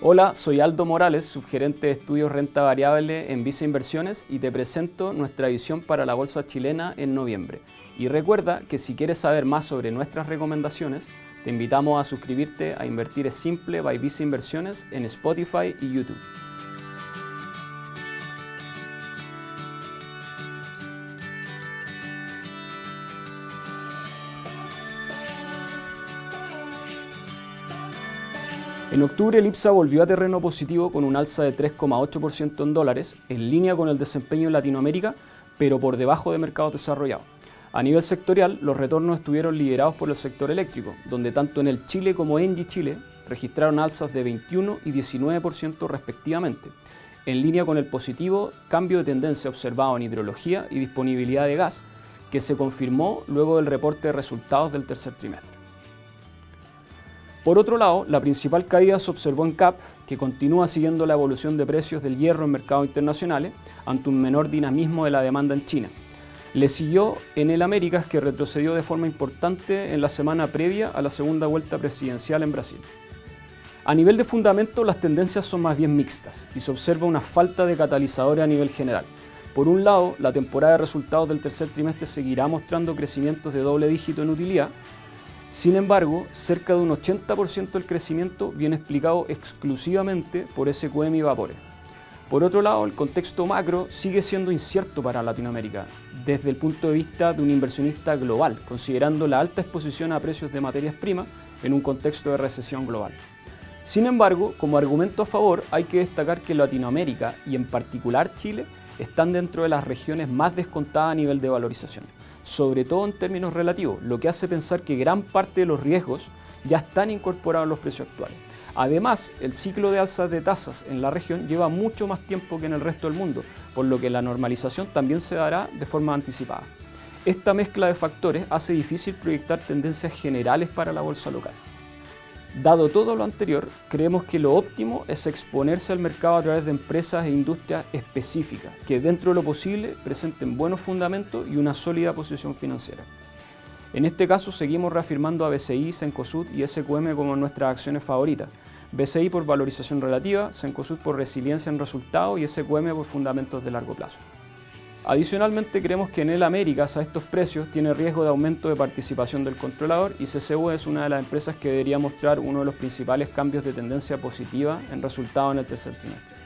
Hola, soy Aldo Morales, subgerente de estudios renta variable en Visa Inversiones y te presento nuestra visión para la bolsa chilena en noviembre. Y recuerda que si quieres saber más sobre nuestras recomendaciones, te invitamos a suscribirte a Invertir es Simple by Visa Inversiones en Spotify y YouTube. En octubre el IPSA volvió a terreno positivo con un alza de 3,8% en dólares, en línea con el desempeño en Latinoamérica, pero por debajo de mercados desarrollados. A nivel sectorial, los retornos estuvieron liderados por el sector eléctrico, donde tanto en el Chile como Engie Chile registraron alzas de 21 y 19% respectivamente, en línea con el positivo cambio de tendencia observado en hidrología y disponibilidad de gas, que se confirmó luego del reporte de resultados del tercer trimestre. Por otro lado, la principal caída se observó en CAP, que continúa siguiendo la evolución de precios del hierro en mercados internacionales ante un menor dinamismo de la demanda en China. Le siguió en el Américas, que retrocedió de forma importante en la semana previa a la segunda vuelta presidencial en Brasil. A nivel de fundamento, las tendencias son más bien mixtas y se observa una falta de catalizadores a nivel general. Por un lado, la temporada de resultados del tercer trimestre seguirá mostrando crecimientos de doble dígito en utilidad, sin embargo, cerca de un 80% del crecimiento viene explicado exclusivamente por SQM y Vapores. Por otro lado, el contexto macro sigue siendo incierto para Latinoamérica, desde el punto de vista de un inversionista global, considerando la alta exposición a precios de materias primas en un contexto de recesión global. Sin embargo, como argumento a favor, hay que destacar que Latinoamérica, y en particular Chile, están dentro de las regiones más descontadas a nivel de valorización sobre todo en términos relativos, lo que hace pensar que gran parte de los riesgos ya están incorporados en los precios actuales. Además, el ciclo de alzas de tasas en la región lleva mucho más tiempo que en el resto del mundo, por lo que la normalización también se dará de forma anticipada. Esta mezcla de factores hace difícil proyectar tendencias generales para la bolsa local. Dado todo lo anterior, creemos que lo óptimo es exponerse al mercado a través de empresas e industrias específicas, que dentro de lo posible presenten buenos fundamentos y una sólida posición financiera. En este caso seguimos reafirmando a BCI, Sencosud y SQM como nuestras acciones favoritas. BCI por valorización relativa, Sencosud por resiliencia en resultados y SQM por fundamentos de largo plazo. Adicionalmente, creemos que en el Américas a estos precios tiene riesgo de aumento de participación del controlador y CCU es una de las empresas que debería mostrar uno de los principales cambios de tendencia positiva en resultados en el tercer trimestre.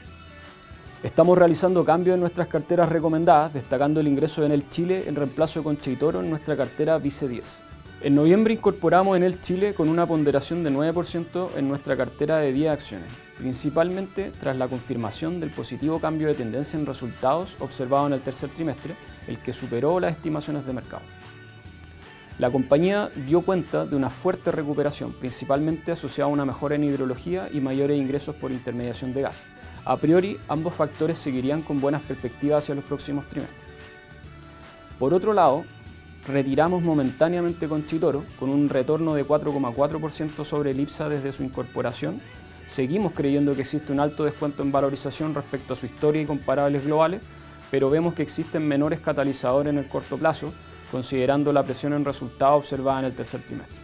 Estamos realizando cambios en nuestras carteras recomendadas, destacando el ingreso de Enel Chile en reemplazo de Concha en nuestra cartera Vice 10. En noviembre incorporamos Enel Chile con una ponderación de 9% en nuestra cartera de 10 acciones principalmente tras la confirmación del positivo cambio de tendencia en resultados observado en el tercer trimestre, el que superó las estimaciones de mercado. La compañía dio cuenta de una fuerte recuperación, principalmente asociada a una mejora en hidrología y mayores ingresos por intermediación de gas. A priori, ambos factores seguirían con buenas perspectivas hacia los próximos trimestres. Por otro lado, retiramos momentáneamente con Chitoro, con un retorno de 4,4% sobre el IPSA desde su incorporación Seguimos creyendo que existe un alto descuento en valorización respecto a su historia y comparables globales, pero vemos que existen menores catalizadores en el corto plazo, considerando la presión en resultados observada en el tercer trimestre.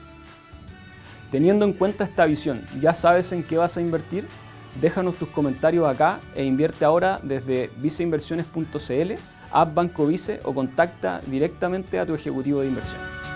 Teniendo en cuenta esta visión, ¿ya sabes en qué vas a invertir? Déjanos tus comentarios acá e invierte ahora desde viceinversiones.cl, app Banco Vice o contacta directamente a tu ejecutivo de inversión.